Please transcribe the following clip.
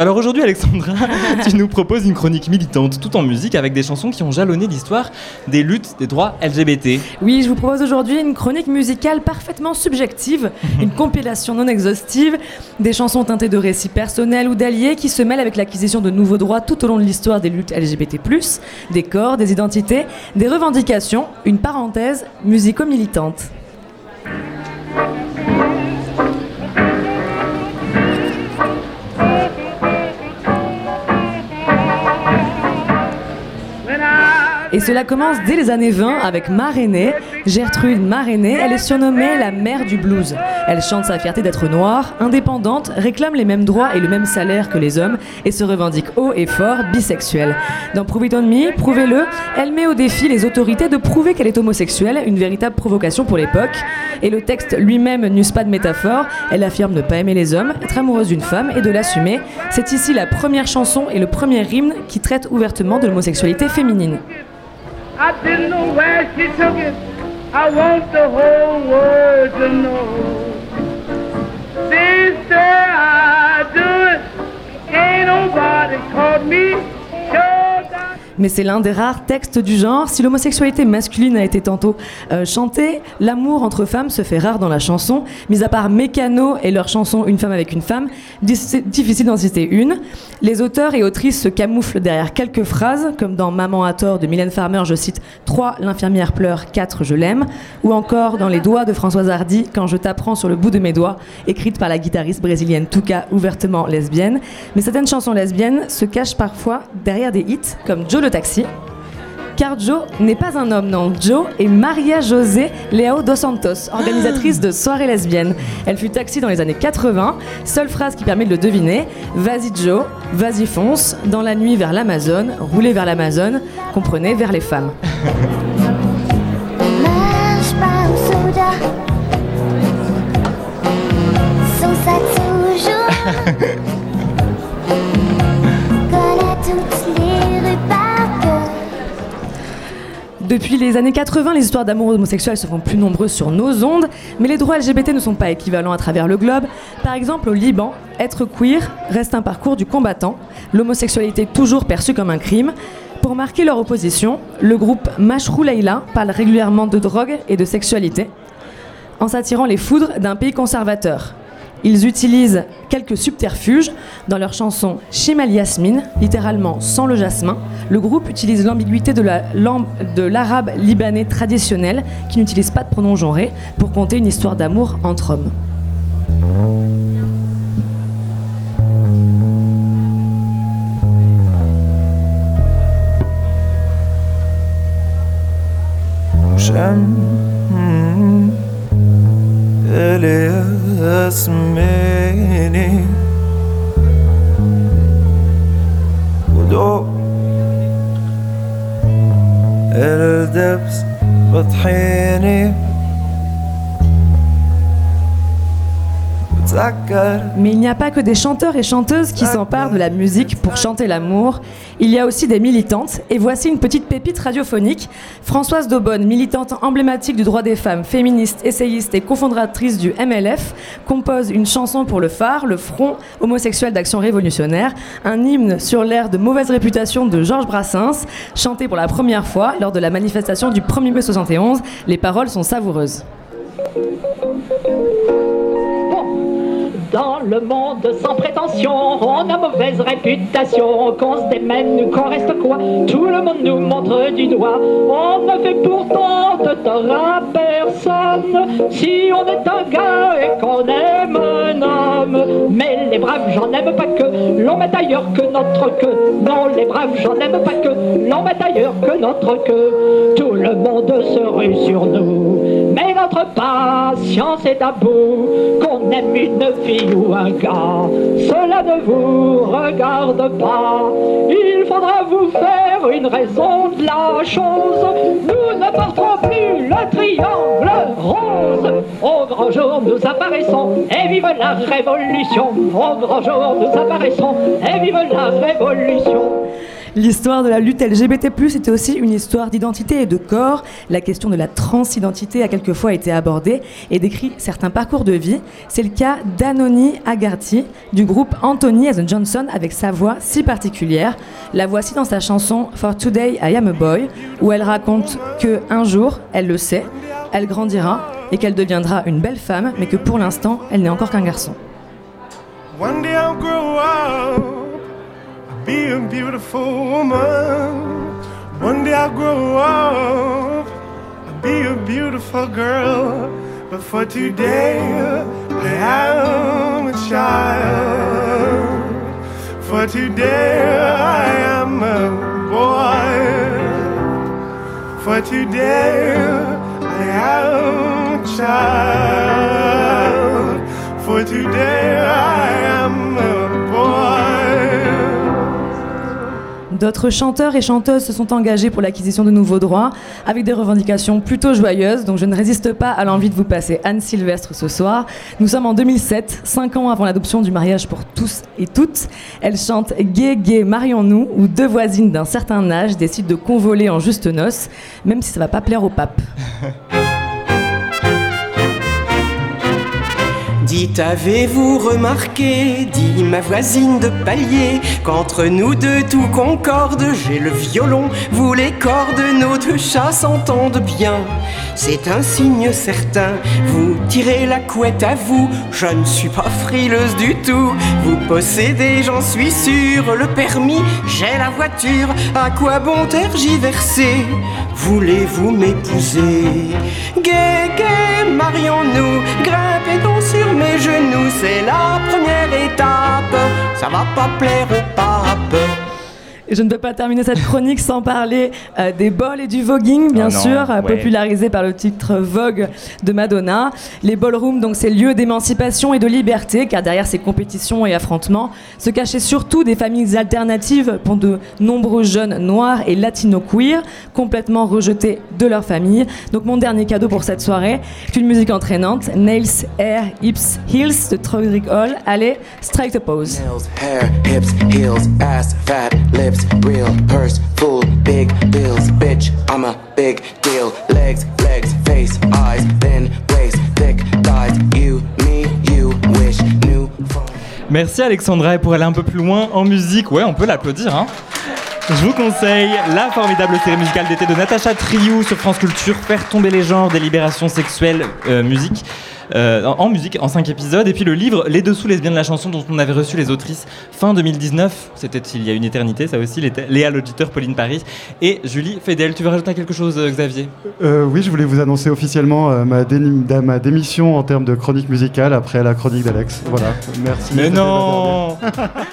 Alors aujourd'hui, Alexandra, tu nous proposes une chronique militante tout en musique avec des chansons qui ont jalonné l'histoire des luttes des droits LGBT. Oui, je vous propose aujourd'hui une chronique musicale parfaitement subjective, une compilation non exhaustive, des chansons teintées de récits personnels ou d'alliés qui se mêlent avec l'acquisition de nouveaux droits tout au long de l'histoire des luttes LGBT, des corps, des identités, des revendications, une parenthèse musico-militante. Et cela commence dès les années 20 avec Marénée. Gertrude Marénée, elle est surnommée la mère du blues. Elle chante sa fierté d'être noire, indépendante, réclame les mêmes droits et le même salaire que les hommes et se revendique haut et fort bisexuelle. Dans Prove It On Me, Prouvez-le, elle met au défi les autorités de prouver qu'elle est homosexuelle, une véritable provocation pour l'époque. Et le texte lui-même n'use pas de métaphore, elle affirme ne pas aimer les hommes, être amoureuse d'une femme et de l'assumer. C'est ici la première chanson et le premier hymne qui traite ouvertement de l'homosexualité féminine. I didn't know where she took it. I want the whole world to know. Sister, mais c'est l'un des rares textes du genre. Si l'homosexualité masculine a été tantôt euh, chantée, l'amour entre femmes se fait rare dans la chanson. Mis à part Mécano et leur chanson Une femme avec une femme, difficile d'en citer une. Les auteurs et autrices se camouflent derrière quelques phrases, comme dans Maman à tort de Mylène Farmer, je cite 3 L'infirmière pleure, 4 Je l'aime, ou encore dans Les doigts de Françoise Hardy, Quand je t'apprends sur le bout de mes doigts, écrite par la guitariste brésilienne Tuca, ouvertement lesbienne. Mais certaines chansons lesbiennes se cachent parfois derrière des hits comme Joe le taxi. Car Joe n'est pas un homme, non. Joe est Maria José Leao dos Santos, organisatrice de soirées lesbiennes. Elle fut taxi dans les années 80. Seule phrase qui permet de le deviner Vas-y Joe, vas-y fonce, dans la nuit vers l'Amazone, rouler vers l'Amazone, comprenez, vers les femmes. Depuis les années 80, les histoires d'amour homosexuel se font plus nombreuses sur nos ondes, mais les droits LGBT ne sont pas équivalents à travers le globe. Par exemple, au Liban, être queer reste un parcours du combattant, l'homosexualité toujours perçue comme un crime. Pour marquer leur opposition, le groupe Mashrou Leila parle régulièrement de drogue et de sexualité, en s'attirant les foudres d'un pays conservateur. Ils utilisent quelques subterfuges dans leur chanson Shimal Yasmin, littéralement sans le jasmin. Le groupe utilise l'ambiguïté de l'arabe libanais traditionnel, qui n'utilise pas de pronom genré, pour conter une histoire d'amour entre hommes. Christmas. Mais il n'y a pas que des chanteurs et chanteuses qui s'emparent de la musique pour chanter l'amour. Il y a aussi des militantes. Et voici une petite pépite radiophonique. Françoise Daubonne, militante emblématique du droit des femmes, féministe, essayiste et cofondatrice du MLF, compose une chanson pour le phare, le Front homosexuel d'action révolutionnaire, un hymne sur l'air de mauvaise réputation de Georges Brassens, chanté pour la première fois lors de la manifestation du 1er mai 71. Les paroles sont savoureuses. dog. Le monde sans prétention, on a mauvaise réputation, qu'on se démène ou qu'on reste quoi, tout le monde nous montre du doigt. On ne fait pourtant de tort à personne, si on est un gars et qu'on aime un homme. Mais les braves, j'en aime pas que, l'on met ailleurs que notre queue. Non, les braves, j'en aime pas que, l'on met ailleurs que notre queue. Tout le monde se rue sur nous, mais notre patience est à bout, qu'on aime une fille ou un gars, cela ne vous regarde pas. Il faudra vous faire une raison de la chose. Nous ne porterons plus le triangle rose. Au grand jour, nous apparaissons et vive la révolution. Au grand jour, nous apparaissons et vive la révolution. L'histoire de la lutte LGBT+, était aussi une histoire d'identité et de corps. La question de la transidentité a quelquefois été abordée et décrit certains parcours de vie. C'est le cas d'Anony Agarty du groupe Anthony as Johnson avec sa voix si particulière. La voici dans sa chanson For Today I Am a Boy où elle raconte que un jour, elle le sait, elle grandira et qu'elle deviendra une belle femme, mais que pour l'instant, elle n'est encore qu'un garçon. One day grow up, beautiful woman. One day I'll grow up, I'll be a beautiful girl. But for today, I am a child. For today, I am a boy. For today, I am a child. For today, I am D'autres chanteurs et chanteuses se sont engagés pour l'acquisition de nouveaux droits avec des revendications plutôt joyeuses, donc je ne résiste pas à l'envie de vous passer Anne Sylvestre ce soir. Nous sommes en 2007, cinq ans avant l'adoption du mariage pour tous et toutes. Elle chante Gay, gay, marions-nous, où deux voisines d'un certain âge décident de convoler en juste noces, même si ça va pas plaire au pape. Dites, avez-vous remarqué, dit ma voisine de palier, qu'entre nous deux tout concorde, j'ai le violon, vous les cordes, nos deux chats s'entendent bien. C'est un signe certain, vous tirez la couette à vous, je ne suis pas frileuse du tout. Vous possédez, j'en suis sûr, le permis, j'ai la voiture, à quoi bon tergiverser Voulez-vous m'épouser? Gay, gay, marions-nous, grimpez donc sur mes genoux, c'est la première étape. Ça va pas plaire au pape. Et je ne peux pas terminer cette chronique sans parler euh, des bols et du voguing, bien ah sûr, euh, popularisé par le titre Vogue de Madonna. Les ballrooms, donc ces lieux d'émancipation et de liberté, car derrière ces compétitions et affrontements se cachaient surtout des familles alternatives pour de nombreux jeunes noirs et latino-queer, complètement rejetés de leur famille. Donc mon dernier cadeau pour cette soirée, est une musique entraînante, Nails, Hair, Hips, Heels de Trodrick Hall. Allez, strike the pose. Nails, hair, hips, heels, ass, fat, lips. Real purse full big bills. Bitch I'm a big deal. Legs legs face eyes then waist thick you me you wish new Merci Alexandra. Et pour aller un peu plus loin en musique, ouais on peut l'applaudir hein. Je vous conseille la formidable série musicale d'été de Natacha Triou sur France Culture, Faire tomber les genres, des libérations sexuelles, euh, musique. Euh, en, musique, en 5 épisodes. Et puis le livre Les Dessous lesbiennes de la chanson, dont on avait reçu les autrices fin 2019. C'était il y a une éternité, ça aussi. Léa l'auditeur, Pauline Paris et Julie Fedel. Tu veux rajouter quelque chose, euh, Xavier? Euh, Oui, je voulais vous annoncer officiellement ma, ma, démission en termes de chronique musicale après la chronique d'Alex. Voilà, merci. Mais non